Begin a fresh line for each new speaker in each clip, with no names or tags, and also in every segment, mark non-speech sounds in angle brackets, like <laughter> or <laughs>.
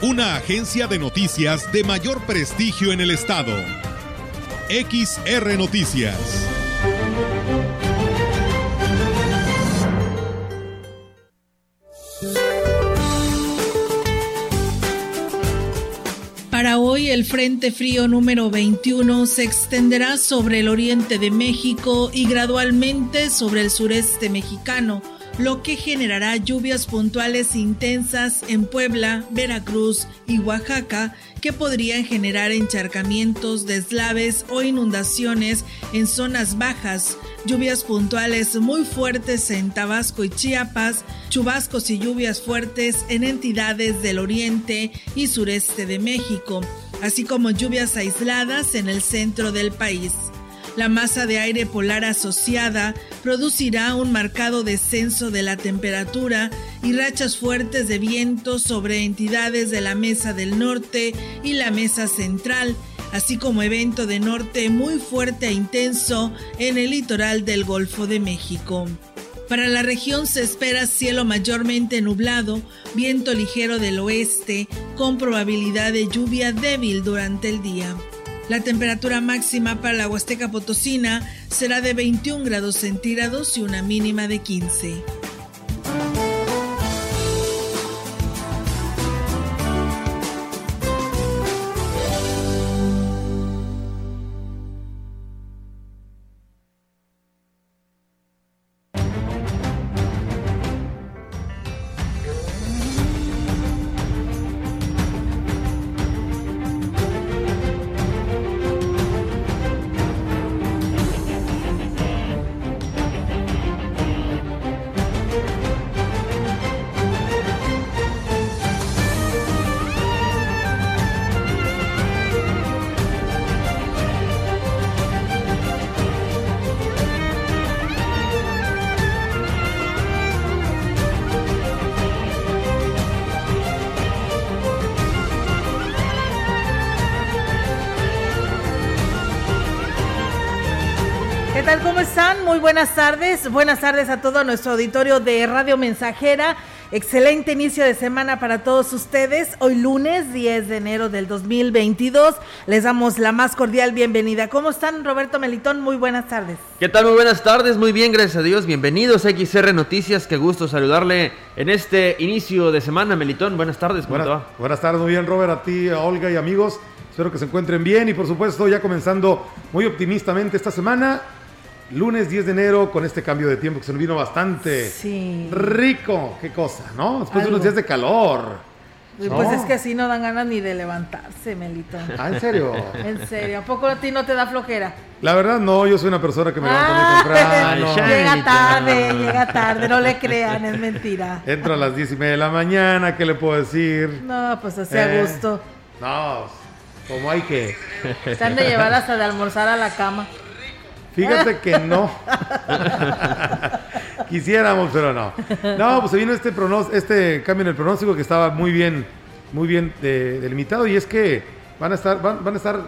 una agencia de noticias de mayor prestigio en el estado. XR Noticias.
Para hoy el Frente Frío número 21 se extenderá sobre el oriente de México y gradualmente sobre el sureste mexicano lo que generará lluvias puntuales intensas en Puebla, Veracruz y Oaxaca que podrían generar encharcamientos, deslaves o inundaciones en zonas bajas, lluvias puntuales muy fuertes en Tabasco y Chiapas, chubascos y lluvias fuertes en entidades del oriente y sureste de México, así como lluvias aisladas en el centro del país. La masa de aire polar asociada producirá un marcado descenso de la temperatura y rachas fuertes de viento sobre entidades de la Mesa del Norte y la Mesa Central, así como evento de norte muy fuerte e intenso en el litoral del Golfo de México. Para la región se espera cielo mayormente nublado, viento ligero del oeste, con probabilidad de lluvia débil durante el día. La temperatura máxima para la Huasteca Potosina será de 21 grados centígrados y una mínima de 15. Buenas tardes. Buenas tardes a todo nuestro auditorio de Radio Mensajera. Excelente inicio de semana para todos ustedes. Hoy lunes 10 de enero del 2022 les damos la más cordial bienvenida. ¿Cómo están Roberto Melitón? Muy buenas tardes.
¿Qué tal? Muy buenas tardes. Muy bien, gracias a Dios. Bienvenidos a XR Noticias. Qué gusto saludarle en este inicio de semana, Melitón. Buenas tardes.
¿Cómo buenas, buenas tardes, muy bien, Robert. A ti, a Olga y amigos. Espero que se encuentren bien y por supuesto ya comenzando muy optimistamente esta semana Lunes 10 de enero con este cambio de tiempo que se nos vino bastante rico. Qué cosa, ¿no? Después de unos días de calor.
Pues es que así no dan ganas ni de levantarse, Melito.
Ah, ¿en serio?
en serio. ¿A poco a ti no te da flojera?
La verdad no, yo soy una persona que me levanta muy ah,
temprano. <laughs> llega tarde, llega tarde, no le crean, es mentira.
Entro a las diez y media de la mañana, ¿qué le puedo decir?
No, pues así a eh, gusto.
No, como hay que.
Se han de llevar hasta de almorzar a la cama.
Fíjate que no. <laughs> Quisiéramos, pero no. No, pues se vino este, este cambio en el pronóstico que estaba muy bien, muy bien delimitado y es que van a estar, van, a estar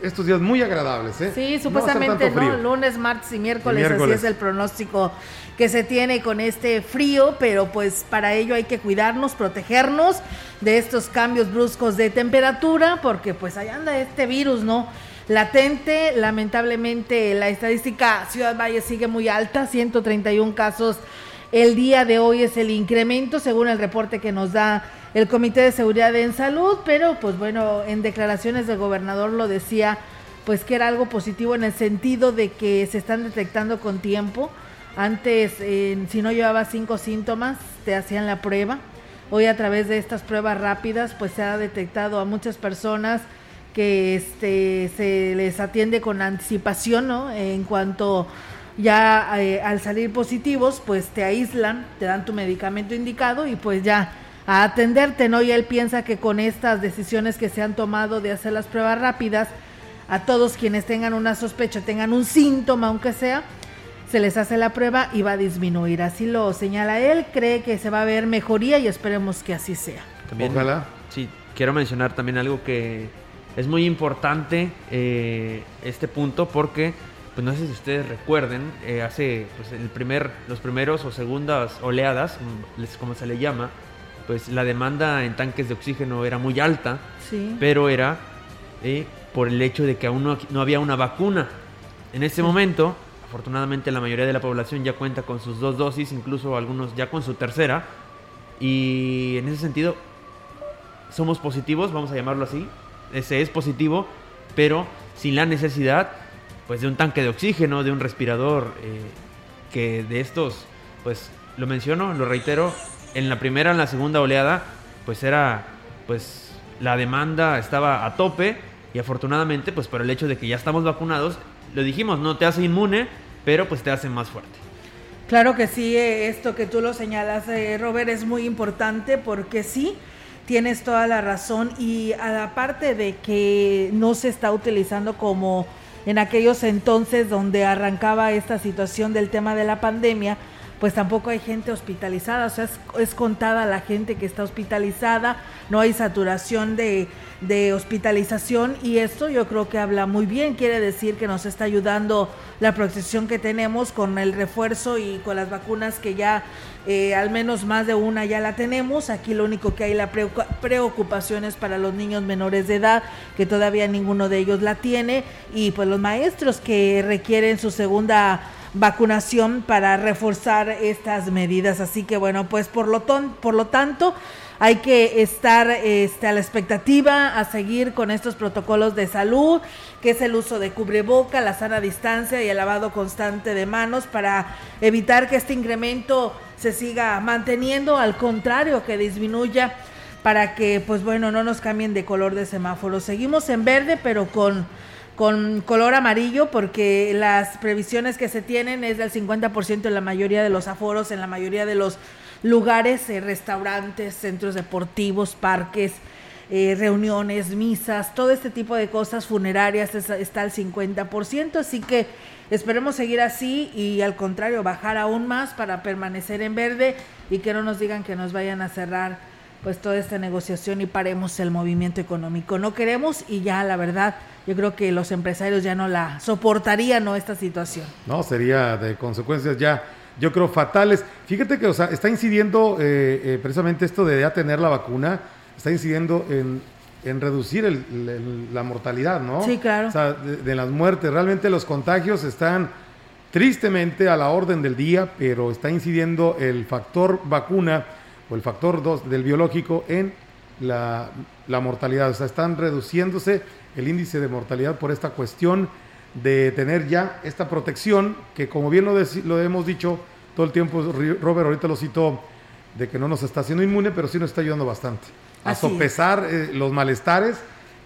estos días muy agradables, ¿eh?
Sí, supuestamente, ¿no? Lunes, martes y miércoles, así es el pronóstico que se tiene con este frío, pero pues para ello hay que cuidarnos, protegernos de estos cambios bruscos de temperatura, porque pues ahí anda este virus, ¿no? Latente. Lamentablemente la estadística Ciudad Valle sigue muy alta, 131 casos. El día de hoy es el incremento según el reporte que nos da el Comité de Seguridad en Salud, pero pues bueno, en declaraciones del gobernador lo decía, pues que era algo positivo en el sentido de que se están detectando con tiempo. Antes, si no llevaba cinco síntomas, te hacían la prueba. Hoy a través de estas pruebas rápidas, pues se ha detectado a muchas personas que este, se les atiende con anticipación, ¿no? En cuanto ya eh, al salir positivos, pues te aíslan, te dan tu medicamento indicado y pues ya a atenderte, ¿no? Y él piensa que con estas decisiones que se han tomado de hacer las pruebas rápidas, a todos quienes tengan una sospecha, tengan un síntoma, aunque sea, se les hace la prueba y va a disminuir. Así lo señala él, cree que se va a ver mejoría y esperemos que así sea.
También, Ojalá. Sí, quiero mencionar también algo que es muy importante eh, este punto porque pues no sé si ustedes recuerden, eh, hace pues, el primer, los primeros o segundas oleadas, como se le llama, pues la demanda en tanques de oxígeno era muy alta, sí. pero era eh, por el hecho de que aún no, no había una vacuna. En ese momento, afortunadamente la mayoría de la población ya cuenta con sus dos dosis, incluso algunos ya con su tercera, y en ese sentido somos positivos, vamos a llamarlo así, ese es positivo, pero sin la necesidad pues de un tanque de oxígeno, de un respirador, eh, que de estos, pues lo menciono, lo reitero, en la primera, en la segunda oleada, pues era, pues la demanda estaba a tope y afortunadamente, pues por el hecho de que ya estamos vacunados, lo dijimos, no te hace inmune, pero pues te hace más fuerte.
Claro que sí, eh, esto que tú lo señalas, eh, Robert, es muy importante porque sí, tienes toda la razón. Y aparte de que no se está utilizando como en aquellos entonces donde arrancaba esta situación del tema de la pandemia, pues tampoco hay gente hospitalizada, o sea, es, contada la gente que está hospitalizada, no hay saturación de, de, hospitalización y esto yo creo que habla muy bien, quiere decir que nos está ayudando la protección que tenemos con el refuerzo y con las vacunas que ya eh, al menos más de una ya la tenemos, aquí lo único que hay la preocupación es para los niños menores de edad, que todavía ninguno de ellos la tiene, y pues los maestros que requieren su segunda vacunación para reforzar estas medidas. Así que bueno, pues por lo, por lo tanto hay que estar este, a la expectativa, a seguir con estos protocolos de salud, que es el uso de cubreboca, la sana distancia y el lavado constante de manos para evitar que este incremento se siga manteniendo, al contrario, que disminuya para que, pues bueno, no nos cambien de color de semáforo. Seguimos en verde, pero con con color amarillo porque las previsiones que se tienen es del 50% en la mayoría de los aforos, en la mayoría de los lugares, eh, restaurantes, centros deportivos, parques, eh, reuniones, misas, todo este tipo de cosas funerarias está al 50%, así que esperemos seguir así y al contrario bajar aún más para permanecer en verde y que no nos digan que nos vayan a cerrar pues toda esta negociación y paremos el movimiento económico. No queremos y ya la verdad yo creo que los empresarios ya no la soportarían ¿no? esta situación.
No, sería de consecuencias ya yo creo fatales. Fíjate que o sea, está incidiendo eh, eh, precisamente esto de ya tener la vacuna, está incidiendo en, en reducir la mortalidad, ¿no?
Sí, claro.
O sea, de, de las muertes. Realmente los contagios están tristemente a la orden del día, pero está incidiendo el factor vacuna o el factor 2 del biológico en la, mortalidad. O sea, están reduciéndose el índice de mortalidad por esta cuestión de tener ya esta protección que como bien lo, lo hemos dicho todo el tiempo, Robert ahorita lo citó, de que no nos está haciendo inmune, pero sí nos está ayudando bastante a sopesar eh, los malestares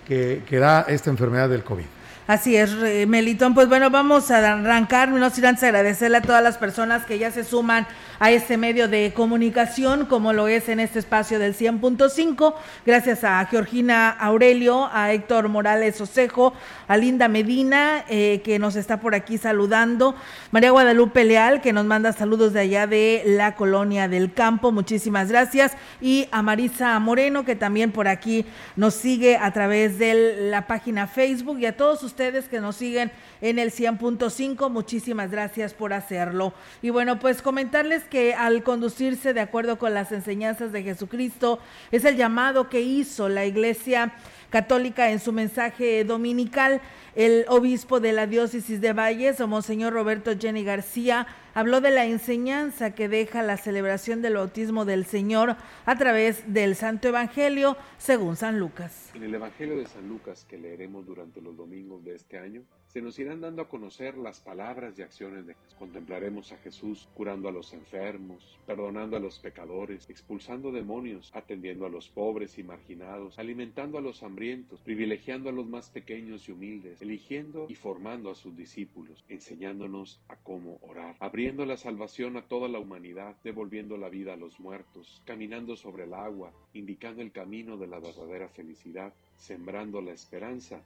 que, que da esta enfermedad del COVID.
Así es, Melitón. Pues bueno, vamos a arrancar, no sin antes agradecerle a todas las personas que ya se suman a este medio de comunicación, como lo es en este espacio del 100.5. Gracias a Georgina Aurelio, a Héctor Morales Osejo, a Linda Medina, eh, que nos está por aquí saludando, María Guadalupe Leal, que nos manda saludos de allá de la colonia del campo. Muchísimas gracias. Y a Marisa Moreno, que también por aquí nos sigue a través de la página Facebook y a todos ustedes ustedes que nos siguen en el 100.5. Muchísimas gracias por hacerlo. Y bueno, pues comentarles que al conducirse de acuerdo con las enseñanzas de Jesucristo, es el llamado que hizo la Iglesia Católica en su mensaje dominical. El obispo de la diócesis de Valles, Monseñor Roberto Jenny García, habló de la enseñanza que deja la celebración del bautismo del Señor a través del Santo Evangelio según San Lucas.
En el Evangelio de San Lucas que leeremos durante los domingos de este año, se nos irán dando a conocer las palabras y acciones de Jesús. Contemplaremos a Jesús curando a los enfermos, perdonando a los pecadores, expulsando demonios, atendiendo a los pobres y marginados, alimentando a los hambrientos, privilegiando a los más pequeños y humildes, eligiendo y formando a sus discípulos, enseñándonos a cómo orar, abriendo la salvación a toda la humanidad, devolviendo la vida a los muertos, caminando sobre el agua, indicando el camino de la verdadera felicidad, sembrando la esperanza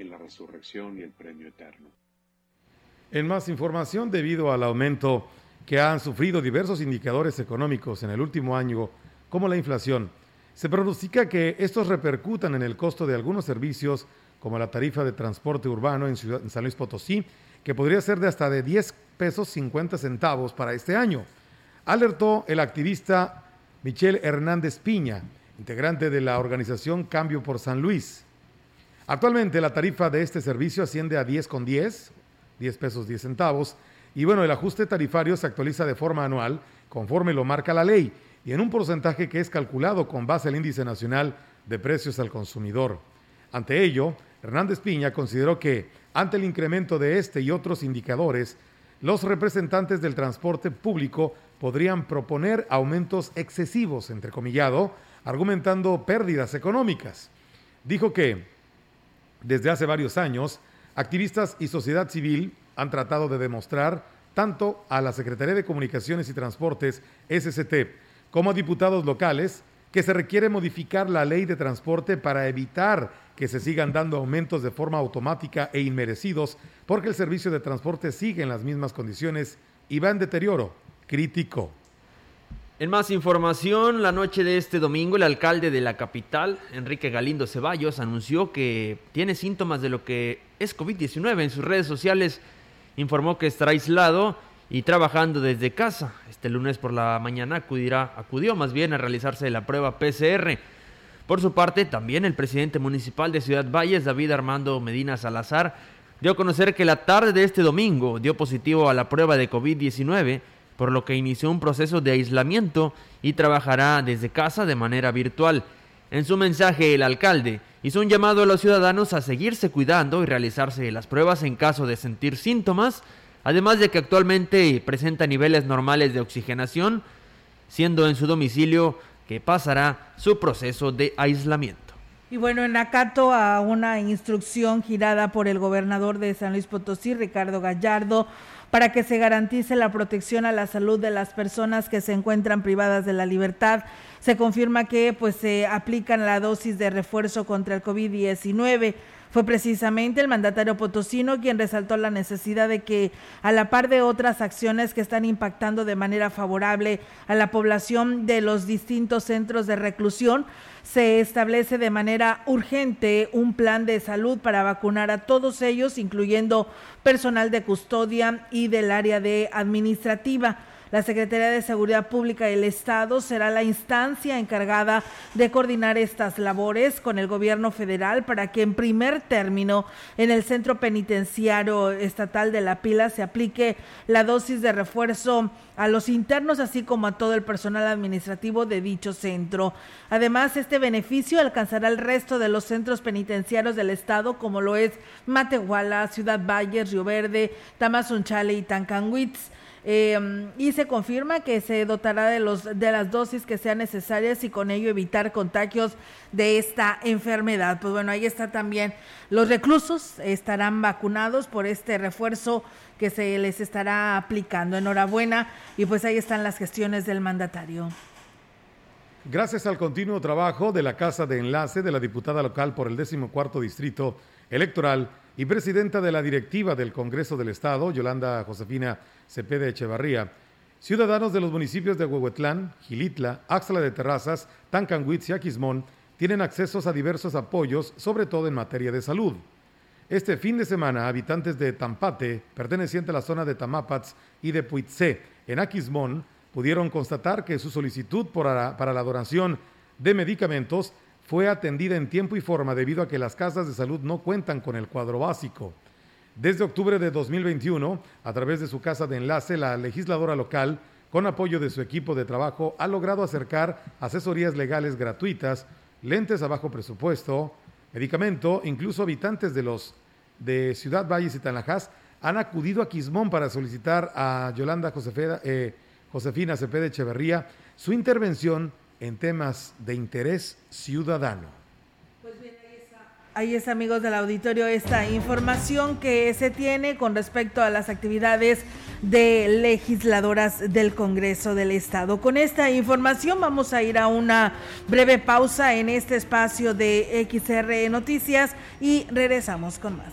en la resurrección y el premio eterno.
En más información, debido al aumento que han sufrido diversos indicadores económicos en el último año, como la inflación, se pronostica que estos repercutan en el costo de algunos servicios, como la tarifa de transporte urbano en, San Luis Potosí, que podría ser de hasta de 10 pesos 50 centavos para este año. Alertó el activista Michelle Hernández Piña, integrante de la organización Cambio por San Luis. Actualmente la tarifa de este servicio asciende a 10 con 10, 10 pesos 10 centavos, y bueno, el ajuste tarifario se actualiza de forma anual conforme lo marca la ley y en un porcentaje que es calculado con base al índice nacional de precios al consumidor. Ante ello, Hernández Piña consideró que, ante el incremento de este y otros indicadores, los representantes del transporte público podrían proponer aumentos excesivos, entrecomillado, argumentando pérdidas económicas. Dijo que, desde hace varios años, activistas y sociedad civil han tratado de demostrar tanto a la Secretaría de Comunicaciones y Transportes, SCT, como a diputados locales, que se requiere modificar la ley de transporte para evitar que se sigan dando aumentos de forma automática e inmerecidos, porque el servicio de transporte sigue en las mismas condiciones y va en deterioro. Crítico.
En más información, la noche de este domingo, el alcalde de la capital, Enrique Galindo Ceballos, anunció que tiene síntomas de lo que es COVID-19 en sus redes sociales. Informó que estará aislado y trabajando desde casa. Este lunes por la mañana acudirá, acudió más bien a realizarse la prueba PCR. Por su parte, también el presidente municipal de Ciudad Valles, David Armando Medina Salazar, dio a conocer que la tarde de este domingo dio positivo a la prueba de COVID-19, por lo que inició un proceso de aislamiento y trabajará desde casa de manera virtual. En su mensaje, el alcalde hizo un llamado a los ciudadanos a seguirse cuidando y realizarse las pruebas en caso de sentir síntomas, además de que actualmente presenta niveles normales de oxigenación, siendo en su domicilio que pasará su proceso de aislamiento.
Y bueno, en acato a una instrucción girada por el gobernador de San Luis Potosí, Ricardo Gallardo, para que se garantice la protección a la salud de las personas que se encuentran privadas de la libertad. Se confirma que pues se aplican la dosis de refuerzo contra el COVID-19. Fue precisamente el mandatario potosino quien resaltó la necesidad de que, a la par de otras acciones que están impactando de manera favorable a la población de los distintos centros de reclusión, se establece de manera urgente un plan de salud para vacunar a todos ellos, incluyendo personal de custodia y del área de administrativa. La Secretaría de Seguridad Pública del Estado será la instancia encargada de coordinar estas labores con el gobierno federal para que en primer término en el Centro Penitenciario Estatal de La Pila se aplique la dosis de refuerzo a los internos así como a todo el personal administrativo de dicho centro. Además, este beneficio alcanzará el resto de los centros penitenciarios del estado como lo es Matehuala, Ciudad Valles, Río Verde, Tamazunchale y Tancanwitz. Eh, y se confirma que se dotará de, los, de las dosis que sean necesarias y con ello evitar contagios de esta enfermedad. Pues bueno, ahí está también. Los reclusos estarán vacunados por este refuerzo que se les estará aplicando. Enhorabuena y pues ahí están las gestiones del mandatario.
Gracias al continuo trabajo de la Casa de Enlace de la diputada local por el 14 Distrito Electoral y presidenta de la directiva del Congreso del Estado, Yolanda Josefina Cepeda Echevarría, ciudadanos de los municipios de Huehuetlán, Gilitla, Axla de Terrazas, Tancanhuitz y Aquismón tienen accesos a diversos apoyos, sobre todo en materia de salud. Este fin de semana, habitantes de Tampate, perteneciente a la zona de Tamapats y de Puitzé, en Aquismón, pudieron constatar que su solicitud para la donación de medicamentos fue atendida en tiempo y forma debido a que las casas de salud no cuentan con el cuadro básico. Desde octubre de 2021, a través de su casa de enlace, la legisladora local, con apoyo de su equipo de trabajo, ha logrado acercar asesorías legales gratuitas, lentes a bajo presupuesto, medicamento, incluso habitantes de los de Ciudad Valles y Tanajás han acudido a Quismón para solicitar a Yolanda eh, Josefina Cepeda Echeverría su intervención en temas de interés ciudadano.
Pues ahí está. Ahí está, amigos del auditorio, esta información que se tiene con respecto a las actividades de legisladoras del Congreso del Estado. Con esta información vamos a ir a una breve pausa en este espacio de XR Noticias y regresamos con más.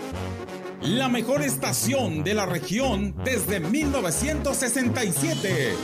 la mejor estación de la región desde 1967.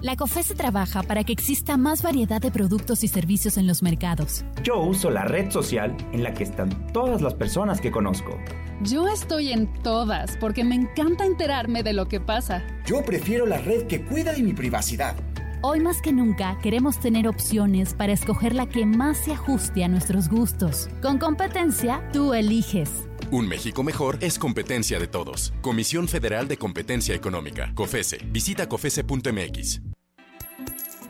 La COFESE trabaja para que exista más variedad de productos y servicios en los mercados.
Yo uso la red social en la que están todas las personas que conozco.
Yo estoy en todas porque me encanta enterarme de lo que pasa.
Yo prefiero la red que cuida de mi privacidad.
Hoy más que nunca queremos tener opciones para escoger la que más se ajuste a nuestros gustos. Con competencia, tú eliges.
Un México mejor es competencia de todos. Comisión Federal de Competencia Económica. COFESE. Visita COFESE.mx.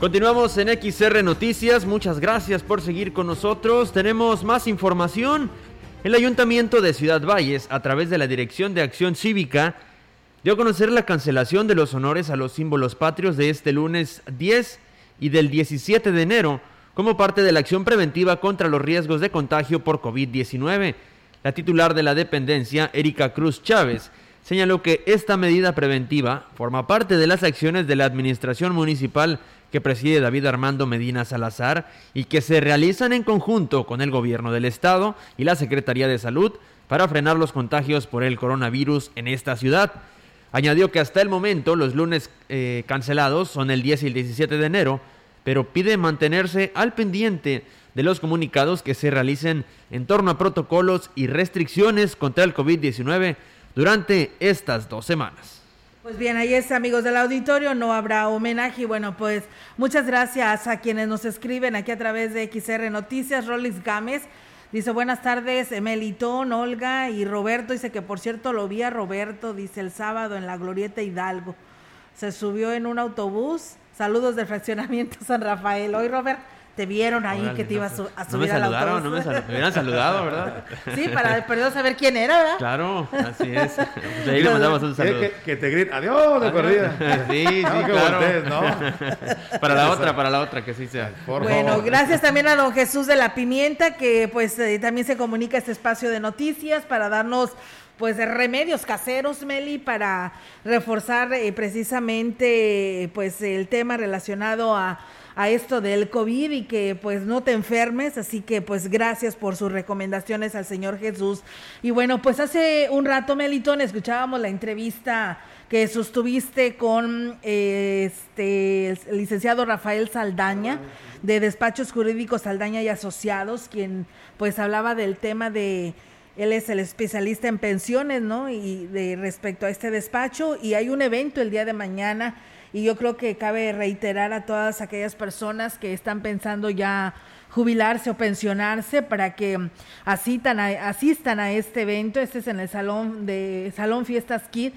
Continuamos en XR Noticias, muchas gracias por seguir con nosotros. Tenemos más información. El Ayuntamiento de Ciudad Valles, a través de la Dirección de Acción Cívica, dio a conocer la cancelación de los honores a los símbolos patrios de este lunes 10 y del 17 de enero como parte de la acción preventiva contra los riesgos de contagio por COVID-19. La titular de la dependencia, Erika Cruz Chávez, señaló que esta medida preventiva forma parte de las acciones de la Administración Municipal que preside David Armando Medina Salazar y que se realizan en conjunto con el Gobierno del Estado y la Secretaría de Salud para frenar los contagios por el coronavirus en esta ciudad. Añadió que hasta el momento los lunes eh, cancelados son el 10 y el 17 de enero, pero pide mantenerse al pendiente de los comunicados que se realicen en torno a protocolos y restricciones contra el COVID-19 durante estas dos semanas.
Pues bien, ahí está, amigos del auditorio, no habrá homenaje. Y bueno, pues muchas gracias a quienes nos escriben aquí a través de XR Noticias. Rolix Gámez dice: Buenas tardes, Melitón, Olga y Roberto. Dice que por cierto lo vi a Roberto, dice el sábado en la Glorieta Hidalgo. Se subió en un autobús. Saludos del fraccionamiento San Rafael. Hoy, Robert te vieron ahí que te ibas a, subir
no me saludaron, No me, me hubieran saludado, ¿verdad? <laughs>
Sí, para perdido saber quién era, ¿verdad?
Claro, así es. De <laughs> ahí le mandamos un saludo.
Que, te griten, adiós, de perdida. <laughs>
Sí, sí, claro. para la otra, para la otra, que sí sea.
bueno, gracias también a don Jesús de la Pimienta, que pues eh, también se comunica este espacio de noticias para darnos pues remedios caseros, Meli, para reforzar eh, precisamente pues el tema relacionado a a esto del COVID y que pues no te enfermes, así que pues gracias por sus recomendaciones al Señor Jesús. Y bueno, pues hace un rato, Melitón, escuchábamos la entrevista que sostuviste con este el licenciado Rafael Saldaña de Despachos Jurídicos Saldaña y Asociados, quien pues hablaba del tema de él es el especialista en pensiones, ¿no? Y de respecto a este despacho y hay un evento el día de mañana y yo creo que cabe reiterar a todas aquellas personas que están pensando ya jubilarse o pensionarse para que asistan a, asistan a este evento. Este es en el salón de Salón Fiestas Kid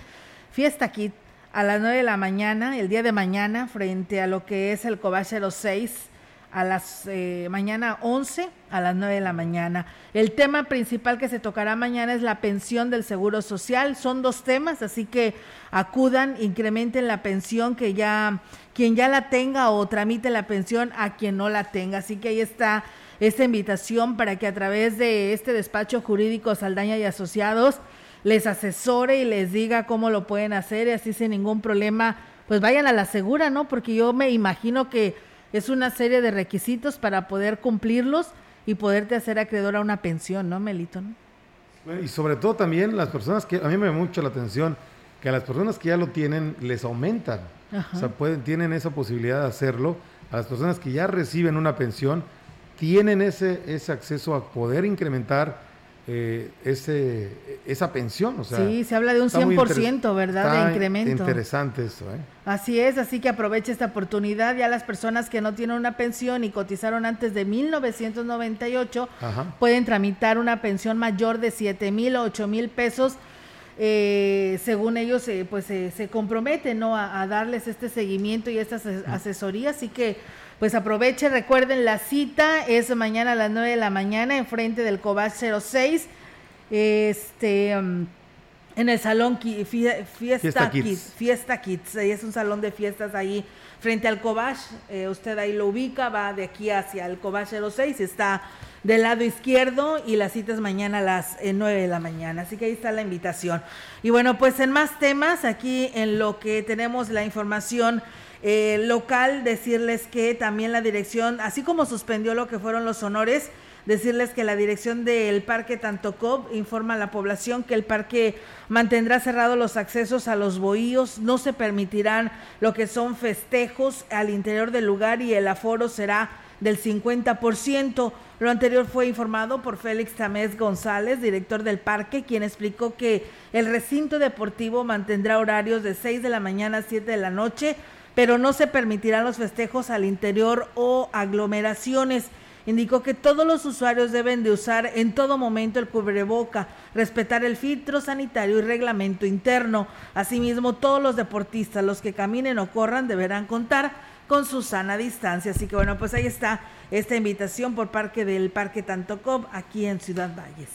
Fiesta Kit a las 9 de la mañana, el día de mañana, frente a lo que es el Cobachero 6, a las eh, mañana 11 a las 9 de la mañana. El tema principal que se tocará mañana es la pensión del Seguro Social. Son dos temas, así que acudan, incrementen la pensión que ya quien ya la tenga o tramite la pensión a quien no la tenga. Así que ahí está esta invitación para que a través de este despacho jurídico Saldaña y Asociados les asesore y les diga cómo lo pueden hacer y así sin ningún problema, pues vayan a la segura, ¿no? Porque yo me imagino que es una serie de requisitos para poder cumplirlos y poderte hacer acreedor a una pensión, ¿no, Melito?
Y sobre todo también las personas que, a mí me da mucho la atención, que a las personas que ya lo tienen les aumentan. O sea, pueden, tienen esa posibilidad de hacerlo. A las personas que ya reciben una pensión, tienen ese, ese acceso a poder incrementar eh, ese, esa pensión. O sea,
sí, se habla de un 100%, ¿verdad? de incremento.
Interesante eso. ¿eh?
Así es, así que aproveche esta oportunidad. Ya las personas que no tienen una pensión y cotizaron antes de 1998 pueden tramitar una pensión mayor de 7 mil o 8 mil pesos. Eh, según ellos, eh, pues se comprometen ¿no? A, darles este seguimiento y esta asesoría. Así que pues aproveche, recuerden la cita es mañana a las 9 de la mañana en frente del Cobach 06. Este um, en el salón Fiesta, Kids. Fiesta Kids, es un salón de fiestas ahí frente al Cobach, eh, usted ahí lo ubica, va de aquí hacia el Cobach 06, está del lado izquierdo y la cita es mañana a las 9 eh, de la mañana, así que ahí está la invitación. Y bueno, pues en más temas, aquí en lo que tenemos la información eh, local, decirles que también la dirección, así como suspendió lo que fueron los honores, decirles que la dirección del Parque Tantocob informa a la población que el parque mantendrá cerrados los accesos a los bohíos, no se permitirán lo que son festejos al interior del lugar y el aforo será del 50%. Lo anterior fue informado por Félix Tamés González, director del parque, quien explicó que el recinto deportivo mantendrá horarios de 6 de la mañana a 7 de la noche pero no se permitirán los festejos al interior o aglomeraciones. Indicó que todos los usuarios deben de usar en todo momento el cubreboca, respetar el filtro sanitario y reglamento interno. Asimismo, todos los deportistas, los que caminen o corran, deberán contar con su sana distancia. Así que bueno, pues ahí está esta invitación por parte del Parque Tantocop aquí en Ciudad Valles.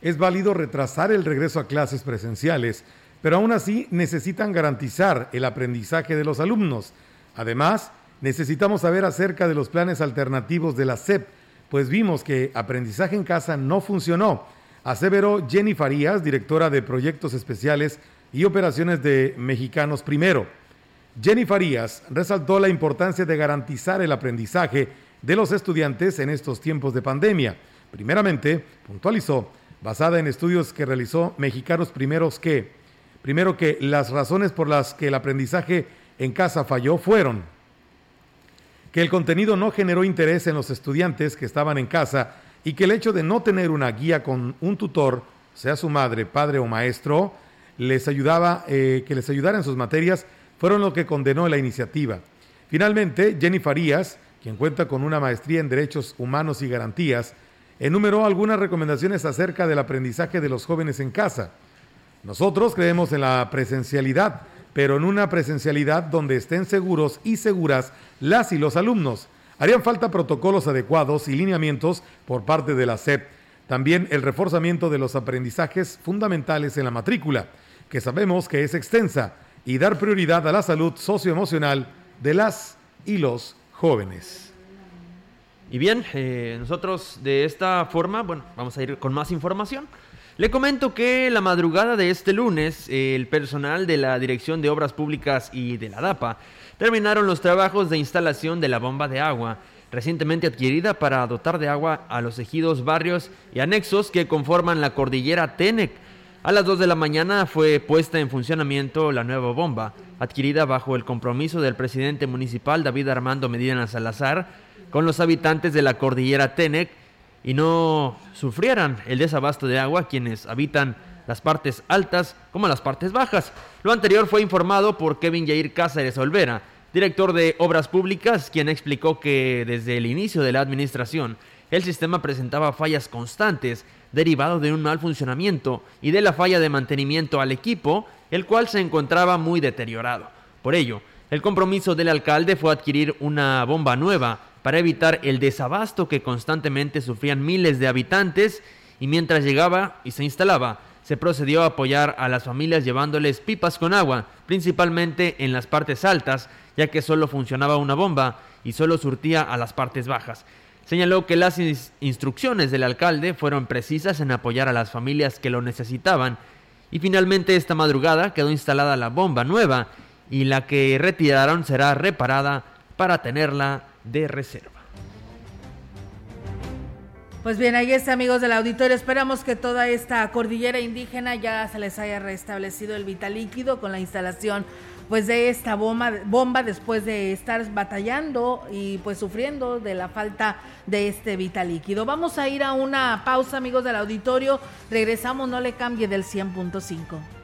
Es válido retrasar el regreso a clases presenciales pero aún así necesitan garantizar el aprendizaje de los alumnos. Además, necesitamos saber acerca de los planes alternativos de la SEP, pues vimos que aprendizaje en casa no funcionó. Aseveró Jenny Farías, directora de Proyectos Especiales y Operaciones de Mexicanos Primero. Jenny Farías resaltó la importancia de garantizar el aprendizaje de los estudiantes en estos tiempos de pandemia. Primeramente, puntualizó, basada en estudios que realizó Mexicanos Primeros que Primero que las razones por las que el aprendizaje en casa falló fueron que el contenido no generó interés en los estudiantes que estaban en casa y que el hecho de no tener una guía con un tutor, sea su madre, padre o maestro, les ayudaba, eh, que les ayudara en sus materias, fueron lo que condenó la iniciativa. Finalmente, Jenny Farías, quien cuenta con una maestría en Derechos Humanos y Garantías, enumeró algunas recomendaciones acerca del aprendizaje de los jóvenes en casa. Nosotros creemos en la presencialidad, pero en una presencialidad donde estén seguros y seguras las y los alumnos. Harían falta protocolos adecuados y lineamientos por parte de la SEP. También el reforzamiento de los aprendizajes fundamentales en la matrícula, que sabemos que es extensa, y dar prioridad a la salud socioemocional de las y los jóvenes.
Y bien, eh, nosotros de esta forma, bueno, vamos a ir con más información. Le comento que la madrugada de este lunes, el personal de la Dirección de Obras Públicas y de la DAPA terminaron los trabajos de instalación de la bomba de agua, recientemente adquirida para dotar de agua a los ejidos, barrios y anexos que conforman la cordillera Tenec. A las 2 de la mañana fue puesta en funcionamiento la nueva bomba, adquirida bajo el compromiso del presidente municipal David Armando Medina Salazar con los habitantes de la cordillera Tenec y no sufrieran el desabasto de agua quienes habitan las partes altas como las partes bajas. Lo anterior fue informado por Kevin Jair Cáceres Olvera, director de Obras Públicas, quien explicó que desde el inicio de la administración el sistema presentaba fallas constantes derivado de un mal funcionamiento y de la falla de mantenimiento al equipo, el cual se encontraba muy deteriorado. Por ello, el compromiso del alcalde fue adquirir una bomba nueva para evitar el desabasto que constantemente sufrían miles de habitantes y mientras llegaba y se instalaba se procedió a apoyar a las familias llevándoles pipas con agua, principalmente en las partes altas, ya que solo funcionaba una bomba y solo surtía a las partes bajas. Señaló que las instrucciones del alcalde fueron precisas en apoyar a las familias que lo necesitaban y finalmente esta madrugada quedó instalada la bomba nueva y la que retiraron será reparada para tenerla de reserva.
Pues bien, ahí está, amigos del auditorio. Esperamos que toda esta cordillera indígena ya se les haya restablecido el vital líquido con la instalación pues de esta bomba, bomba después de estar batallando y pues sufriendo de la falta de este vital líquido. Vamos a ir a una pausa, amigos del auditorio. Regresamos, no le cambie del 100.5.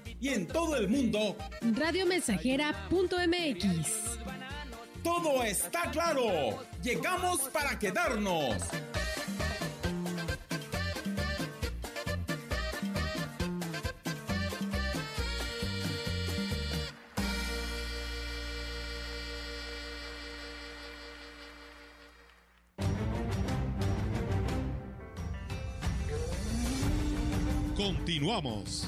Y en todo el mundo,
radiomensajera.mx.
Todo está claro. Llegamos para quedarnos.
Continuamos.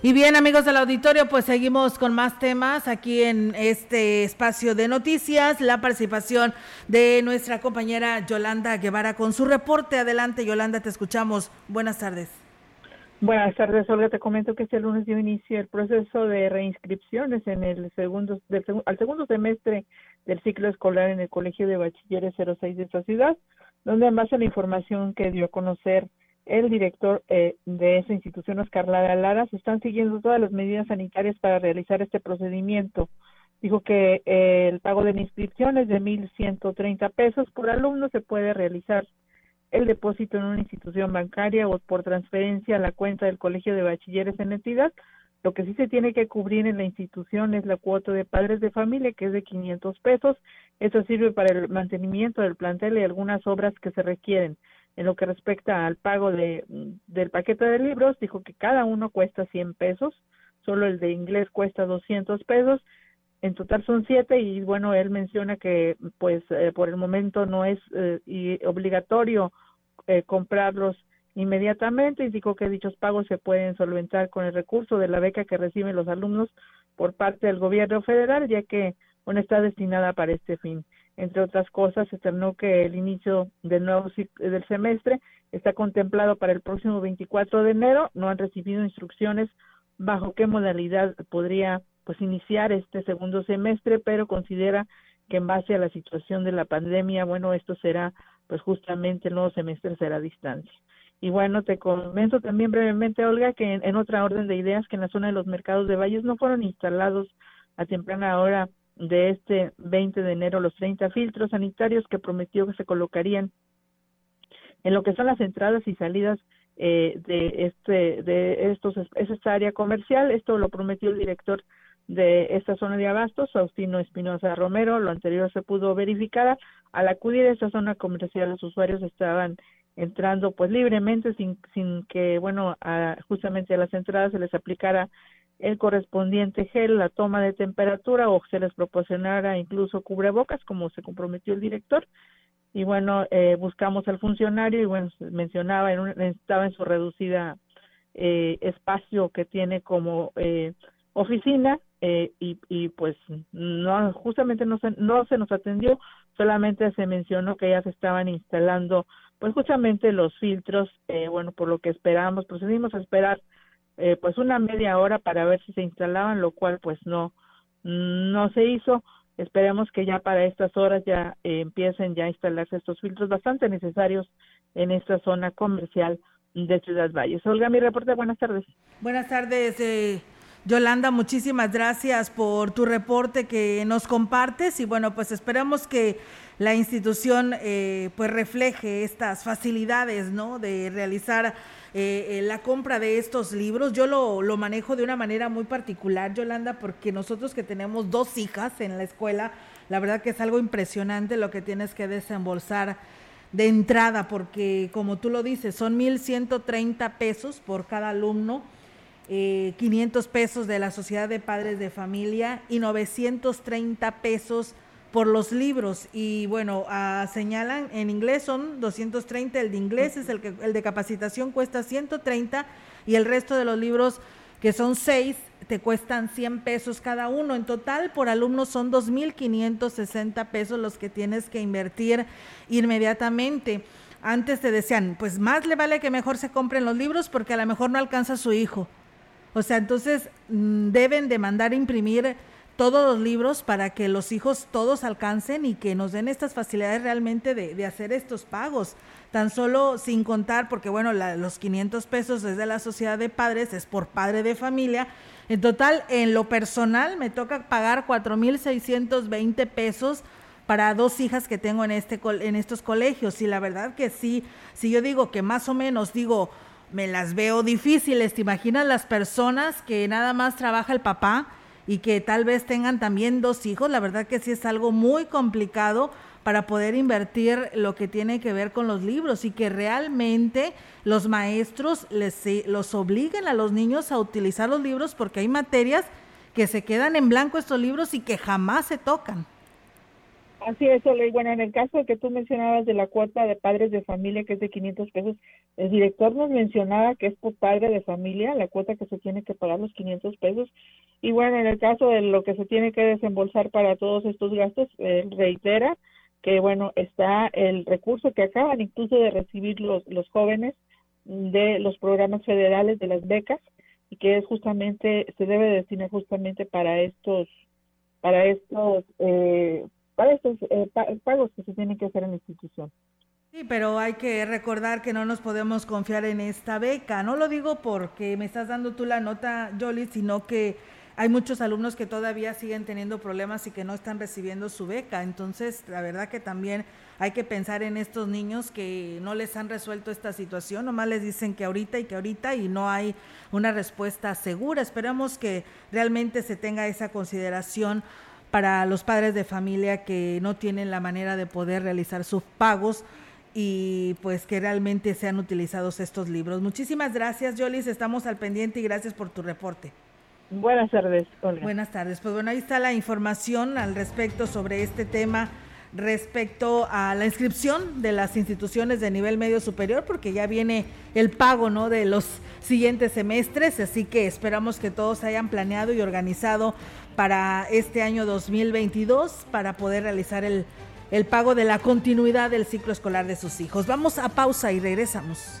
Y bien, amigos del auditorio, pues seguimos con más temas aquí en este espacio de noticias. La participación de nuestra compañera Yolanda Guevara con su reporte. Adelante, Yolanda, te escuchamos. Buenas tardes.
Buenas tardes, Olga. Te comento que este lunes dio inicio el proceso de reinscripciones en el segundo, del, al segundo semestre del ciclo escolar en el Colegio de Bachilleres 06 de esta ciudad, donde en base la información que dio a conocer el director eh, de esa institución, Oscar Lara Lara, se están siguiendo todas las medidas sanitarias para realizar este procedimiento. Dijo que eh, el pago de la inscripción es de 1.130 pesos por alumno, se puede realizar el depósito en una institución bancaria o por transferencia a la cuenta del Colegio de Bachilleres en entidad. Lo que sí se tiene que cubrir en la institución es la cuota de padres de familia, que es de 500 pesos. Eso sirve para el mantenimiento del plantel y algunas obras que se requieren. En lo que respecta al pago de, del paquete de libros, dijo que cada uno cuesta 100 pesos, solo el de inglés cuesta 200 pesos, en total son siete y bueno, él menciona que pues eh, por el momento no es eh, obligatorio eh, comprarlos inmediatamente y dijo que dichos pagos se pueden solventar con el recurso de la beca que reciben los alumnos por parte del gobierno federal, ya que bueno, está destinada para este fin. Entre otras cosas, externó que el inicio del nuevo del semestre está contemplado para el próximo 24 de enero. No han recibido instrucciones bajo qué modalidad podría pues iniciar este segundo semestre, pero considera que en base a la situación de la pandemia, bueno, esto será pues justamente el nuevo semestre será a distancia. Y bueno, te comento también brevemente, Olga, que en, otra orden de ideas que en la zona de los mercados de Valles no fueron instalados a temprana hora de este 20 de enero los 30 filtros sanitarios que prometió que se colocarían en lo que son las entradas y salidas eh, de este de estos esta área comercial. Esto lo prometió el director de esta zona de abastos Faustino Espinosa Romero. Lo anterior se pudo verificar. Al acudir a esta zona comercial los usuarios estaban entrando pues libremente sin sin que bueno justamente a las entradas se les aplicara el correspondiente gel, la toma de temperatura o se les proporcionara incluso cubrebocas como se comprometió el director. Y bueno, eh, buscamos al funcionario y bueno, mencionaba, en estaba en su reducida eh, espacio que tiene como eh, oficina eh, y, y pues no justamente no se, no se nos atendió, solamente se mencionó que ya se estaban instalando pues justamente los filtros, eh, bueno, por lo que esperamos, procedimos a esperar eh, pues una media hora para ver si se instalaban, lo cual pues no, no se hizo. Esperemos que ya para estas horas ya eh, empiecen ya a instalarse estos filtros bastante necesarios en esta zona comercial de Ciudad Valles. Olga, mi reporte, buenas tardes.
Buenas tardes, eh, Yolanda, muchísimas gracias por tu reporte que nos compartes y bueno, pues esperamos que la institución eh, pues refleje estas facilidades, ¿no? De realizar eh, eh, la compra de estos libros. Yo lo, lo manejo de una manera muy particular, Yolanda, porque nosotros que tenemos dos hijas en la escuela, la verdad que es algo impresionante lo que tienes que desembolsar de entrada, porque como tú lo dices, son 1.130 pesos por cada alumno eh, 500 pesos de la Sociedad de Padres de Familia y 930 pesos por los libros. Y bueno, ah, señalan, en inglés son 230, el de inglés es el, que, el de capacitación cuesta 130 y el resto de los libros, que son seis, te cuestan 100 pesos cada uno. En total, por alumno son 2.560 pesos los que tienes que invertir inmediatamente. Antes te decían, pues más le vale que mejor se compren los libros porque a lo mejor no alcanza su hijo. O sea, entonces mm, deben de mandar imprimir todos los libros para que los hijos todos alcancen y que nos den estas facilidades realmente de, hacer estos pagos. Tan solo sin contar, porque bueno, los 500 pesos desde la sociedad de padres es por padre de familia. En total, en lo personal, me toca pagar 4.620 pesos para dos hijas que tengo en, este, en estos colegios. Y la verdad que sí, si yo digo que más o menos digo, me las veo difíciles, ¿te imaginas las personas que nada más trabaja el papá? Y que tal vez tengan también dos hijos, la verdad que sí es algo muy complicado para poder invertir lo que tiene que ver con los libros y que realmente los maestros les, los obliguen a los niños a utilizar los libros porque hay materias que se quedan en blanco estos libros y que jamás se tocan.
Así es, Ole. Bueno, en el caso que tú mencionabas de la cuota de padres de familia, que es de 500 pesos, el director nos mencionaba que es por padre de familia, la cuota que se tiene que pagar los 500 pesos. Y bueno, en el caso de lo que se tiene que desembolsar para todos estos gastos, reitera que, bueno, está el recurso que acaban incluso de recibir los, los jóvenes de los programas federales de las becas y que es justamente, se debe destinar justamente para estos, para estos, eh, para estos eh, pagos que se tienen que hacer en la institución.
Sí, pero hay que recordar que no nos podemos confiar en esta beca. No lo digo porque me estás dando tú la nota, Jolie, sino que hay muchos alumnos que todavía siguen teniendo problemas y que no están recibiendo su beca. Entonces, la verdad que también hay que pensar en estos niños que no les han resuelto esta situación, nomás les dicen que ahorita y que ahorita y no hay una respuesta segura. Esperamos que realmente se tenga esa consideración para los padres de familia que no tienen la manera de poder realizar sus pagos y pues que realmente sean utilizados estos libros. Muchísimas gracias, Jolis. Estamos al pendiente y gracias por tu reporte.
Buenas tardes,
Buenas tardes. Pues bueno, ahí está la información al respecto sobre este tema respecto a la inscripción de las instituciones de nivel medio superior, porque ya viene el pago ¿no? de los siguientes semestres, así que esperamos que todos hayan planeado y organizado para este año 2022 para poder realizar el, el pago de la continuidad del ciclo escolar de sus hijos. Vamos a pausa y regresamos.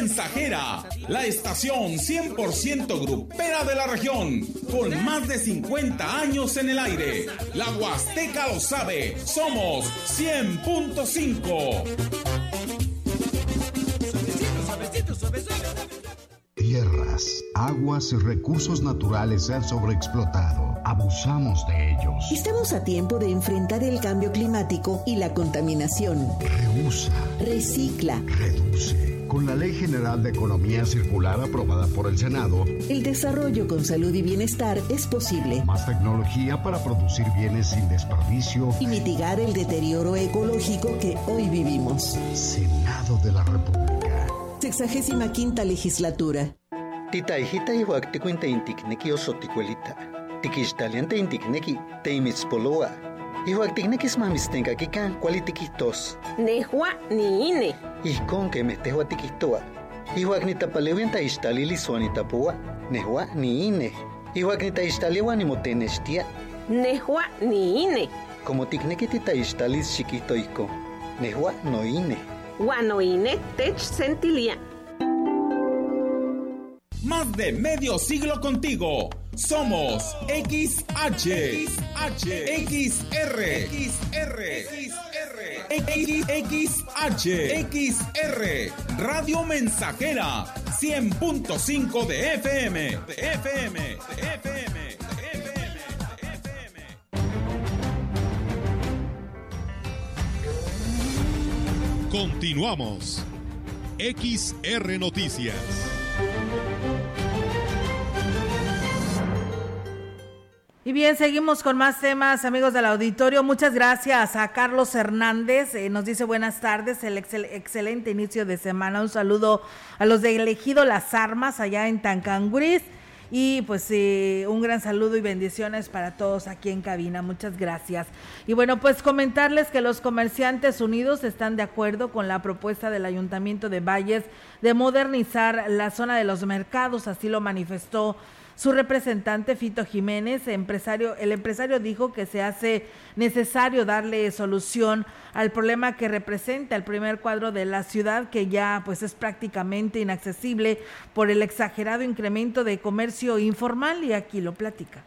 Mensajera, la estación 100% grupera de la región, con más de 50 años en el aire. La Huasteca lo sabe, somos 100.5.
Tierras, aguas y recursos naturales se han sobreexplotado. Abusamos de ellos.
Estamos a tiempo de enfrentar el cambio climático y la contaminación.
Reusa.
Recicla.
Reduce con la Ley General de Economía Circular aprobada por el Senado,
el desarrollo con salud y bienestar es posible.
Más tecnología para producir bienes sin desperdicio
y mitigar el deterioro ecológico que hoy vivimos.
Senado de la República.
Sexagésima quinta legislatura.
Tita hijita cuenta intikneki osoticuelita. Tikistaliante intikneki teimitzpoloa. Mamistenkakikan kuali tikihtos.
Nehua ni ine.
Ihkon que mestehua tikihtoa. Ihuak nitapalewian ta ixtalili suanitapua. Nehua ni ine. Ihuak nitaixtaliwa nimotenextia.
Nehua ni ine.
Como tikneki titaixtalis chiquitoiko. Nehua no ine.
Guano ine tech sentilia.
Más de medio siglo contigo. Somos XH, XH, XR, XR, XR, XR, Radio Mensajera, 100.5 de FM, de FM, de FM, de FM, de FM.
Continuamos. XR Noticias.
Y bien, seguimos con más temas, amigos del auditorio. Muchas gracias a Carlos Hernández. Eh, nos dice buenas tardes, el excelente inicio de semana. Un saludo a los de Elegido Las Armas allá en Tancanguris. Y pues eh, un gran saludo y bendiciones para todos aquí en cabina. Muchas gracias. Y bueno, pues comentarles que los comerciantes unidos están de acuerdo con la propuesta del Ayuntamiento de Valles de modernizar la zona de los mercados. Así lo manifestó su representante Fito Jiménez, empresario, el empresario dijo que se hace necesario darle solución al problema que representa el primer cuadro de la ciudad, que ya pues es prácticamente inaccesible por el exagerado incremento de comercio informal y aquí lo platica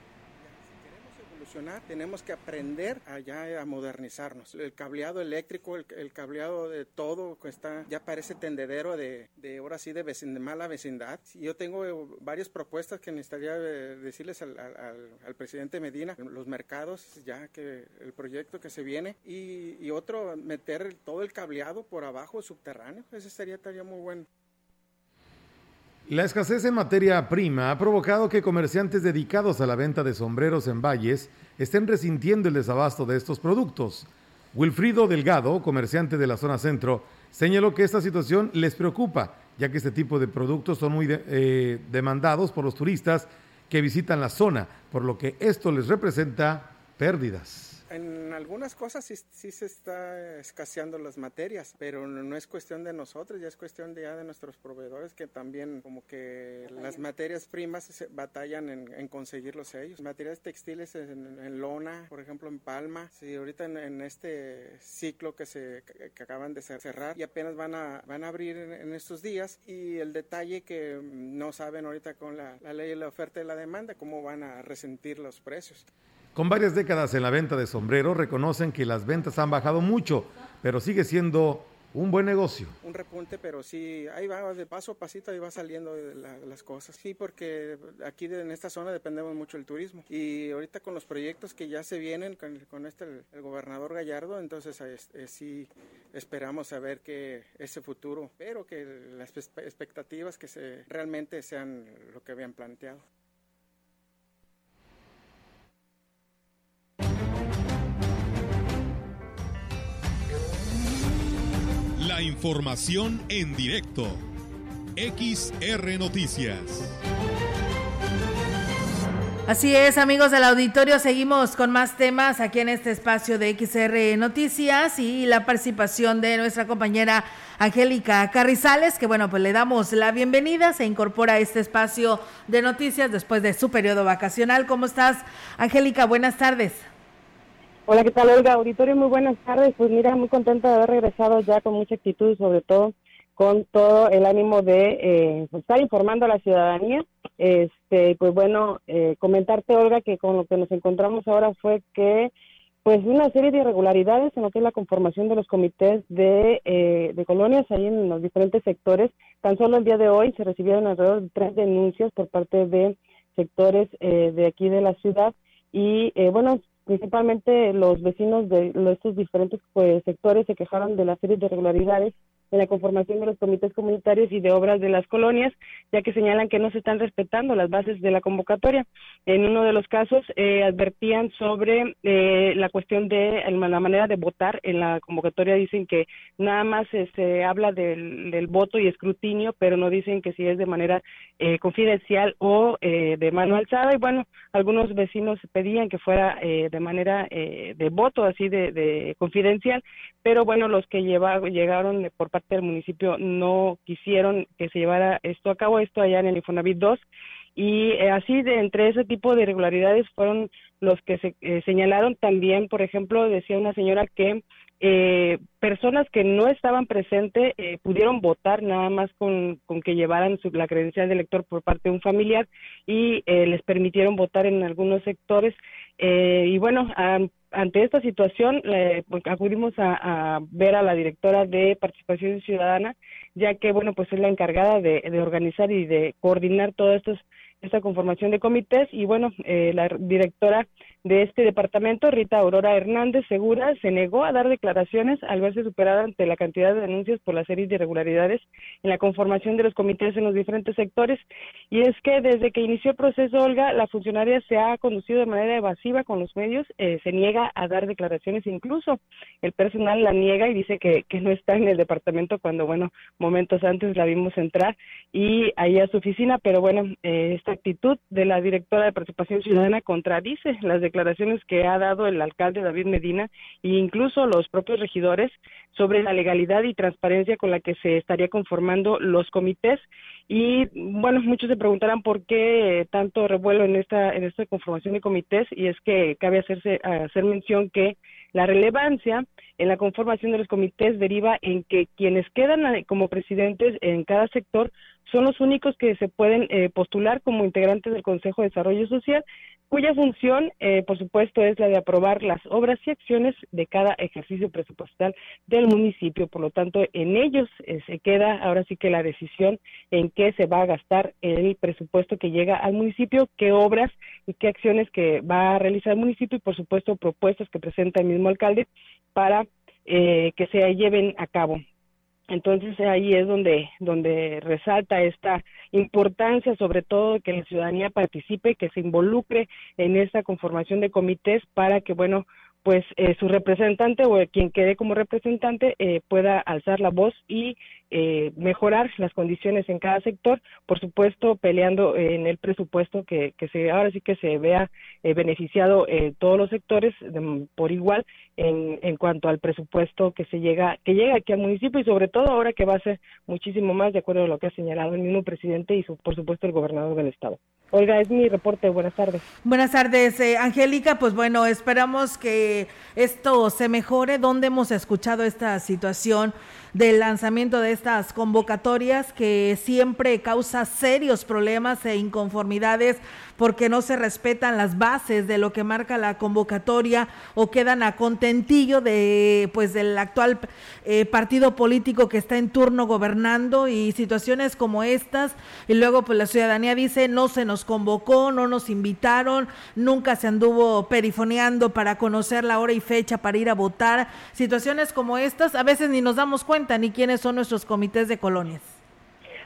tenemos que aprender allá a modernizarnos. El cableado eléctrico, el, cableado de todo, está, ya parece tendedero de, de ahora sí de, mala vecindad. Yo tengo eh, varias propuestas que necesitaría eh, decirles al, al, presidente Medina, los mercados, ya que el proyecto que se viene, y, y otro, meter todo el cableado por abajo subterráneo, ese sería, estaría muy bueno.
La escasez en materia prima ha provocado que comerciantes dedicados a la venta de sombreros en valles estén resintiendo el desabasto de estos productos. Wilfrido Delgado, comerciante de la zona centro, señaló que esta situación les preocupa, ya que este tipo de productos son muy eh, demandados por los turistas que visitan la zona, por lo que esto les representa pérdidas
en algunas cosas sí, sí, se está escaseando las materias, pero no, es cuestión de nosotros, ya es cuestión de, ya de nuestros proveedores que también como que las materias primas se batallan en, conseguirlos ellos. Materias textiles en, lona, por ejemplo en palma, sí, ahorita en, este ciclo que se que acaban de cerrar y apenas van a, van a abrir en, estos días y el detalle que no saben ahorita con la, la ley de la oferta y la demanda, cómo van a resentir los precios.
Con varias décadas en la venta de sombreros, reconocen que las ventas han bajado mucho, pero sigue siendo un buen negocio.
Un repunte, pero sí, ahí va de paso a pasito, ahí va saliendo las cosas. Sí, porque aquí en esta zona dependemos mucho del turismo. Y ahorita con los proyectos que ya se vienen con, este, el, gobernador Gallardo, entonces sí esperamos a ver que ese futuro, pero que las expectativas que se realmente sean lo que habían planteado.
La información en directo. XR Noticias.
Así es, amigos del auditorio, seguimos con más temas aquí en este espacio de XR Noticias y la participación de nuestra compañera Angélica Carrizales, que bueno, pues le damos la bienvenida, se incorpora a este espacio de noticias después de su periodo vacacional. ¿Cómo estás, Angélica? Buenas tardes.
Hola, ¿qué tal, Olga? Auditorio, muy buenas tardes. Pues mira, muy contenta de haber regresado ya con mucha actitud, sobre todo con todo el ánimo de eh, pues, estar informando a la ciudadanía. Este, pues bueno, eh, comentarte, Olga, que con lo que nos encontramos ahora fue que pues una serie de irregularidades en lo que es la conformación de los comités de, eh, de colonias ahí en los diferentes sectores. Tan solo el día de hoy se recibieron alrededor de tres denuncias por parte de sectores de aquí de la ciudad y bueno, principalmente los vecinos de estos diferentes pues, sectores se quejaron de la serie de irregularidades en la conformación de los comités comunitarios y de obras de las colonias, ya que señalan que no se están respetando las bases de la convocatoria. En uno de los casos eh, advertían sobre eh, la cuestión de la manera de votar en la convocatoria. Dicen que nada más se habla del, voto y escrutinio, pero no dicen que si es de manera eh, confidencial o de mano alzada. Y bueno, algunos vecinos pedían que fuera de manera de voto, así de, de confidencial, pero bueno, los que llegaron por parte del municipio no quisieron que se llevara esto a cabo, esto allá en el Infonavit 2, y eh, así de entre ese tipo de irregularidades fueron los que se eh, señalaron también, por ejemplo, decía una señora que eh, personas que no estaban presentes pudieron votar nada más con, con que llevaran su, la credencial de elector por parte de un familiar y les permitieron votar en algunos sectores. y bueno, ante esta situación pues, acudimos a, ver a la directora de participación ciudadana ya que bueno pues es la encargada de, organizar y de coordinar toda esta conformación de comités. Y bueno eh, la directora de este departamento, Rita Aurora Hernández Segura, se negó a dar declaraciones al verse superada ante la cantidad de denuncias por la serie de irregularidades en la conformación de los comités en los diferentes sectores. Y es que desde que inició el proceso, Olga, la funcionaria se ha conducido de manera evasiva con los medios, eh, se niega a dar declaraciones, incluso el personal la niega y dice que, que no está en el departamento cuando, bueno, momentos antes la vimos entrar y ahí a su oficina, pero bueno, eh, esta actitud de la directora de Participación Ciudadana contradice las declaraciones que ha dado el alcalde David Medina e incluso los propios regidores sobre la legalidad y transparencia con la que se estaría conformando los comités. Y bueno muchos se preguntarán por qué tanto revuelo en esta en esta conformación de comités y es que cabe hacerse hacer mención que la relevancia en la conformación de los comités deriva en que quienes quedan como presidentes en cada sector son los únicos que se pueden eh, postular como integrantes del Consejo de Desarrollo Social, cuya función, eh, por supuesto, es la de aprobar las obras y acciones de cada ejercicio presupuestal del municipio. Por lo tanto, en ellos eh, se queda ahora sí que la decisión en qué se va a gastar el presupuesto que llega al municipio, qué obras y qué acciones que va a realizar el municipio y, por supuesto, propuestas que presenta el mismo alcalde para que se lleven a cabo. Entonces ahí es donde, donde resalta esta importancia, sobre todo, que la ciudadanía participe, que se involucre en esta conformación de comités para que, bueno, pues eh, su representante o quien quede como representante eh, pueda alzar la voz y eh, mejorar las condiciones en cada sector, por supuesto peleando en el presupuesto que, que se ahora sí que se vea beneficiado todos los sectores por igual en, en cuanto al presupuesto que se llega que llega aquí al municipio y sobre todo ahora que va a ser muchísimo más de acuerdo a lo que ha señalado el mismo presidente y por supuesto el gobernador del estado. Olga, es mi reporte. Buenas tardes.
Buenas tardes, Angélica. Pues bueno, esperamos que esto se mejore. ¿Dónde hemos escuchado esta situación del lanzamiento de estas convocatorias que siempre causa serios problemas e inconformidades porque no se respetan las bases de lo que marca la convocatoria o quedan a contentillo de pues del actual eh, partido político que está en turno gobernando y situaciones como estas y luego pues la ciudadanía dice no se nos convocó, no nos invitaron, nunca se anduvo perifoneando para conocer la hora y fecha para ir a votar, situaciones como estas a veces ni nos damos cuenta ni quiénes son nuestros comités de colonias.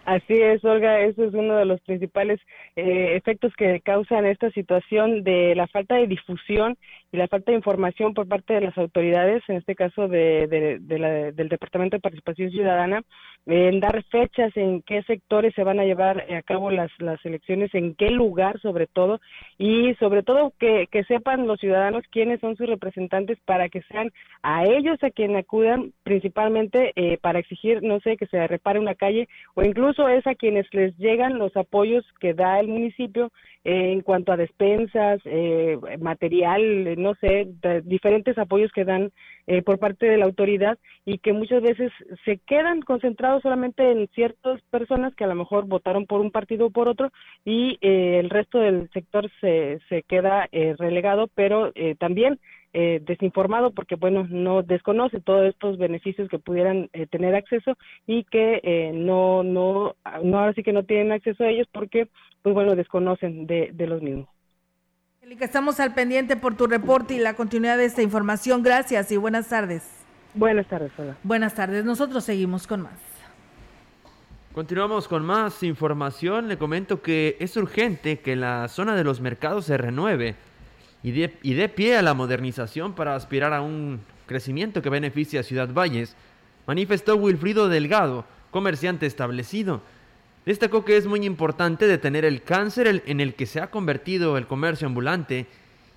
Así es, Olga, eso es uno de los principales eh, efectos que causan esta situación de la falta de difusión y la falta de información por parte de las autoridades, en este caso de, del Departamento de Participación Ciudadana, en dar fechas en qué sectores se van a llevar a cabo las, las elecciones, en qué lugar sobre todo, y sobre todo que, que sepan los ciudadanos quiénes son sus representantes para que sean a ellos a quien acudan principalmente eh, para exigir, no sé, que se repare una calle o incluso es a quienes les llegan los apoyos que da el municipio en cuanto a despensas, eh, material, no sé, diferentes apoyos que dan eh, por parte de la autoridad y que muchas veces se quedan concentrados solamente en ciertas personas que a lo mejor votaron por un partido o por otro y eh, el resto del sector se, se queda relegado, pero también eh, desinformado porque bueno no desconoce todos estos beneficios que pudieran eh, tener acceso y que eh, no no no ahora sí que no tienen acceso a ellos porque pues bueno desconocen de, de los mismos.
Estamos al pendiente por tu reporte y la continuidad de esta información. Gracias y buenas tardes.
Buenas tardes, hola.
Buenas tardes. Nosotros seguimos con más.
Continuamos con más información. Le comento que es urgente que la zona de los mercados se renueve y de, pie a la modernización para aspirar a un crecimiento que beneficie a Ciudad Valles, manifestó Wilfrido Delgado, comerciante establecido. Destacó que es muy importante detener el cáncer en el que se ha convertido el comercio ambulante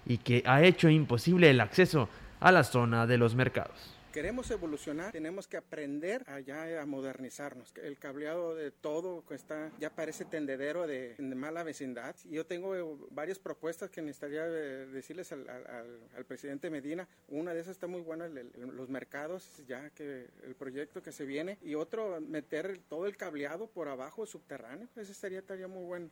y que ha hecho imposible el acceso a la zona de los mercados
queremos evolucionar, tenemos que aprender allá a modernizarnos. El cableado de todo está, ya parece tendedero de, mala vecindad. Yo tengo varias propuestas que necesitaría eh, decirles al, presidente Medina. Una de esas está muy buena, los mercados, ya que el proyecto que se viene. Y otro, meter todo el cableado por abajo subterráneo. Eso estaría, estaría muy bueno.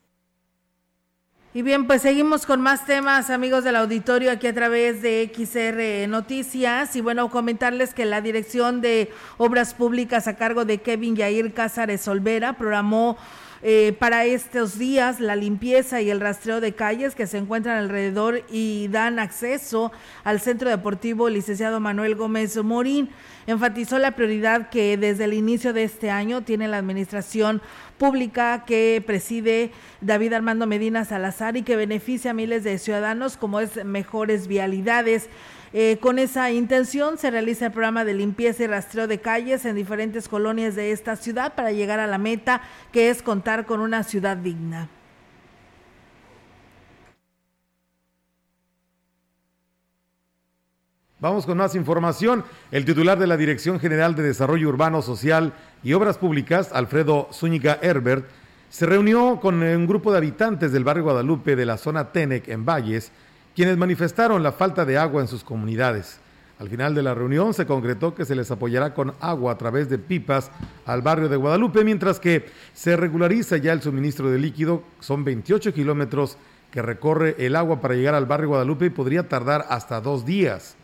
Y bien, pues seguimos con más temas, amigos del auditorio, aquí a través de XR Noticias. Y bueno, comentarles que la Dirección de Obras Públicas a cargo de Kevin Yair Cázares Olvera programó eh, para estos días la limpieza y el rastreo de calles que se encuentran alrededor y dan acceso al Centro Deportivo Licenciado Manuel Gómez Morín. Enfatizó la prioridad que desde el inicio de este año tiene la administración pública que preside David Armando Medina Salazar y que beneficia a miles de ciudadanos como es mejores vialidades. Eh, con esa intención se realiza el programa de limpieza y rastreo de calles en diferentes colonias de esta ciudad para llegar a la meta que es contar con una ciudad digna.
Vamos con más información. El titular de la Dirección General de Desarrollo Urbano Social y Obras Públicas, Alfredo Zúñiga Herbert, se reunió con un grupo de habitantes del barrio Guadalupe de la zona Tenec en Valles, quienes manifestaron la falta de agua en sus comunidades. Al final de la reunión se concretó que se les apoyará con agua a través de pipas al barrio de Guadalupe, mientras que se regulariza ya el suministro de líquido. Son 28 kilómetros que recorre el agua para llegar al barrio Guadalupe y podría tardar hasta dos días.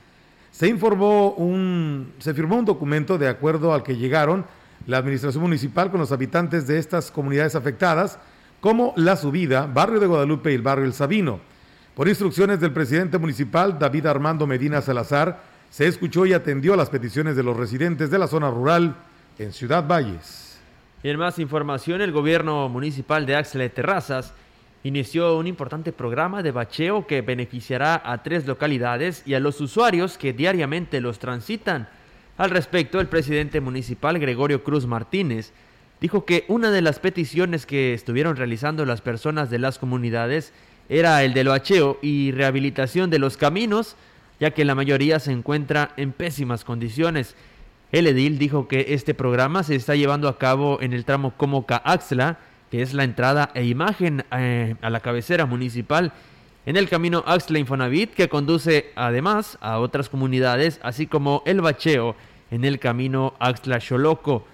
Se informó un, se firmó un documento de acuerdo al que llegaron la administración municipal con los habitantes de estas comunidades afectadas, como La Subida, Barrio de Guadalupe y el Barrio El Sabino. Por instrucciones del presidente municipal David Armando Medina Salazar, se escuchó y atendió a las peticiones de los residentes de la zona rural en Ciudad Valles.
Y en más información, el gobierno municipal de Axle Terrazas inició un importante programa de bacheo que beneficiará a tres localidades y a los usuarios que diariamente los transitan. Al respecto, el presidente municipal Gregorio Cruz Martínez dijo que una de las peticiones que estuvieron realizando las personas de las comunidades era el del bacheo y rehabilitación de los caminos, ya que la mayoría se encuentra en pésimas condiciones. El edil dijo que este programa se está llevando a cabo en el tramo Comoca-Axla, que es la entrada e imagen eh, a la cabecera municipal en el camino Axla Infonavit, que conduce además a otras comunidades, así como el bacheo en el camino Axla Xoloco.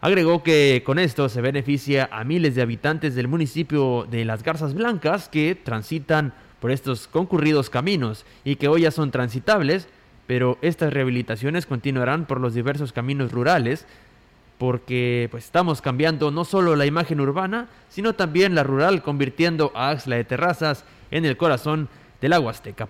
Agregó que con esto se beneficia a miles de habitantes del municipio de Las Garzas Blancas que transitan por estos concurridos caminos y que hoy ya son transitables, pero estas rehabilitaciones continuarán por los diversos caminos rurales porque pues estamos cambiando no solo la imagen urbana, sino también la rural, convirtiendo a Axla de Terrazas en el corazón del la Huasteca.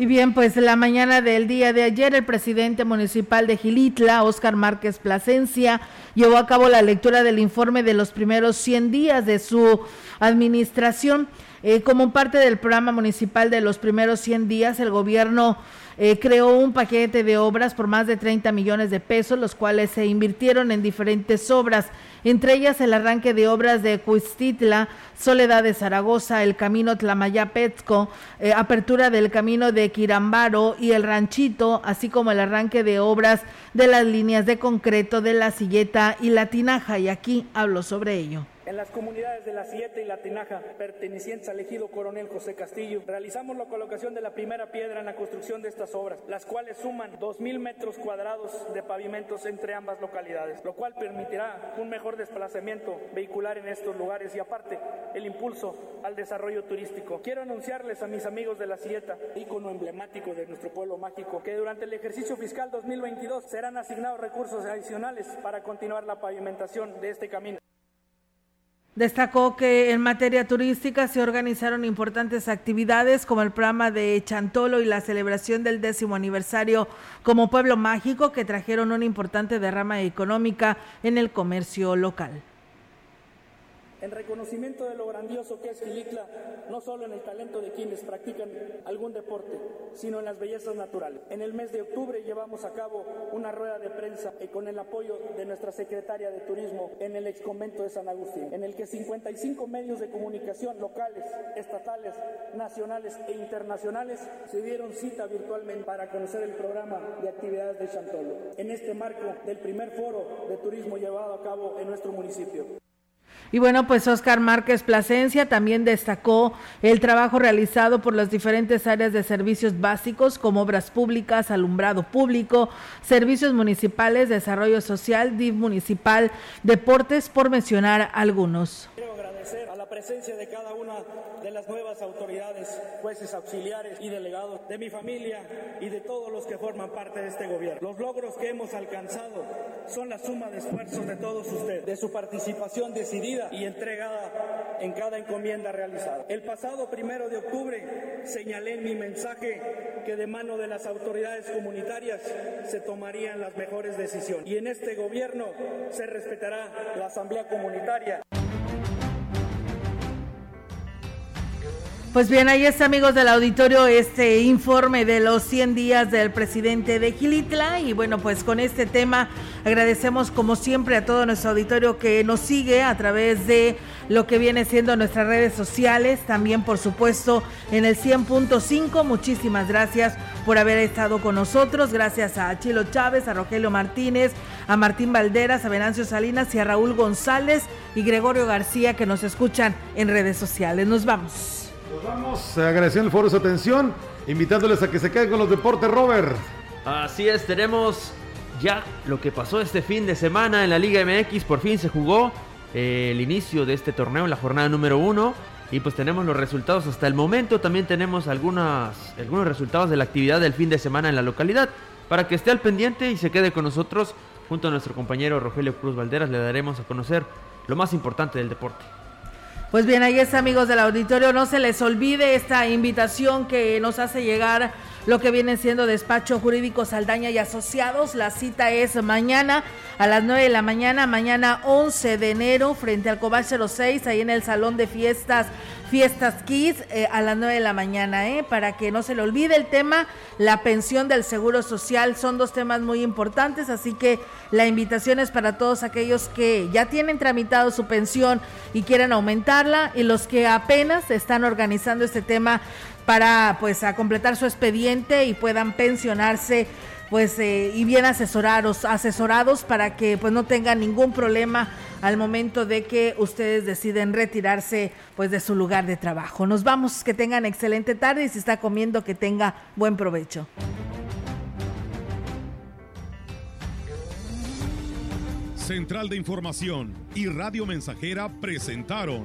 Y bien, pues la mañana del día de ayer, el presidente municipal de Gilitla, Óscar Márquez Plasencia, llevó a cabo la lectura del informe de los primeros 100 días de su administración. Eh, como parte del programa municipal de los primeros 100 días, el gobierno eh, creó un paquete de obras por más de 30 millones de pesos, los cuales se invirtieron en diferentes obras, entre ellas el arranque de obras de Cuistitla, Soledad de Zaragoza, el camino Tlamayapetco, eh, apertura del camino de Quirambaro y el ranchito, así como el arranque de obras de las líneas de concreto de la Silleta y la Tinaja, y aquí hablo sobre ello.
En las comunidades de La Siete y La Tinaja, pertenecientes al ejido Coronel José Castillo, realizamos la colocación de la primera piedra en la construcción de estas obras, las cuales suman 2.000 metros cuadrados de pavimentos entre ambas localidades, lo cual permitirá un mejor desplazamiento vehicular en estos lugares y aparte el impulso al desarrollo turístico. Quiero anunciarles a mis amigos de La Sieta, ícono emblemático de nuestro pueblo mágico, que durante el ejercicio fiscal 2022 serán asignados recursos adicionales para continuar la pavimentación de este camino.
Destacó que en materia turística se organizaron importantes actividades como el programa de Chantolo y la celebración del décimo aniversario como pueblo mágico que trajeron una importante derrama económica en el comercio local
en reconocimiento de lo grandioso que es Gilitla, no solo en el talento de quienes practican algún deporte, sino en las bellezas naturales. En el mes de octubre llevamos a cabo una rueda de prensa con el apoyo de nuestra secretaria de Turismo en el exconvento de San Agustín, en el que 55 medios de comunicación locales, estatales, nacionales e internacionales se dieron cita virtualmente para conocer el programa de actividades de Chantolo, en este marco del primer foro de turismo llevado a cabo en nuestro municipio.
Y bueno, pues Oscar Márquez Plasencia también destacó el trabajo realizado por las diferentes áreas de servicios básicos como obras públicas, alumbrado público, servicios municipales, desarrollo social, DIV municipal, deportes, por mencionar algunos
presencia de cada una de las nuevas autoridades, jueces auxiliares y delegados, de mi familia y de todos los que forman parte de este gobierno. Los logros que hemos alcanzado son la suma de esfuerzos de todos ustedes, de su participación decidida y entregada en cada encomienda realizada. El pasado primero de octubre señalé en mi mensaje que de mano de las autoridades comunitarias se tomarían las mejores decisiones y en este gobierno se respetará la Asamblea Comunitaria.
Pues bien, ahí está, amigos del auditorio, este informe de los 100 días del presidente de Gilitla. Y bueno, pues con este tema agradecemos como siempre a todo nuestro auditorio que nos sigue a través de lo que viene siendo nuestras redes sociales, también por supuesto en el 100.5. Muchísimas gracias por haber estado con nosotros. Gracias a Chilo Chávez, a Rogelio Martínez, a Martín Valderas, a Venancio Salinas y a Raúl González y Gregorio García que nos escuchan en redes sociales. Nos vamos.
Nos vamos agradeciendo el foro su atención, invitándoles a que se queden con los deportes, Robert.
Así es, tenemos ya lo que pasó este fin de semana en la Liga MX. Por fin se jugó eh, el inicio de este torneo la jornada número uno. Y pues tenemos los resultados hasta el momento. También tenemos algunas, algunos resultados de la actividad del fin de semana en la localidad. Para que esté al pendiente y se quede con nosotros, junto a nuestro compañero Rogelio Cruz Valderas, le daremos a conocer lo más importante del deporte.
Pues bien, ahí está, amigos del auditorio. No se les olvide esta invitación que nos hace llegar lo que viene siendo Despacho Jurídico Saldaña y Asociados. La cita es mañana a las 9 de la mañana, mañana 11 de enero, frente al Cobal 06, ahí en el Salón de Fiestas Fiestas Kids eh, a las 9 de la mañana, ¿eh? para que no se le olvide el tema, la pensión del Seguro Social, son dos temas muy importantes, así que la invitación es para todos aquellos que ya tienen tramitado su pensión y quieren aumentarla y los que apenas están organizando este tema para pues a completar su expediente y puedan pensionarse pues eh, y bien asesorados, asesorados para que pues no tengan ningún problema al momento de que ustedes deciden retirarse pues de su lugar de trabajo. Nos vamos, que tengan excelente tarde y si está comiendo que tenga buen provecho.
Central de Información y Radio Mensajera presentaron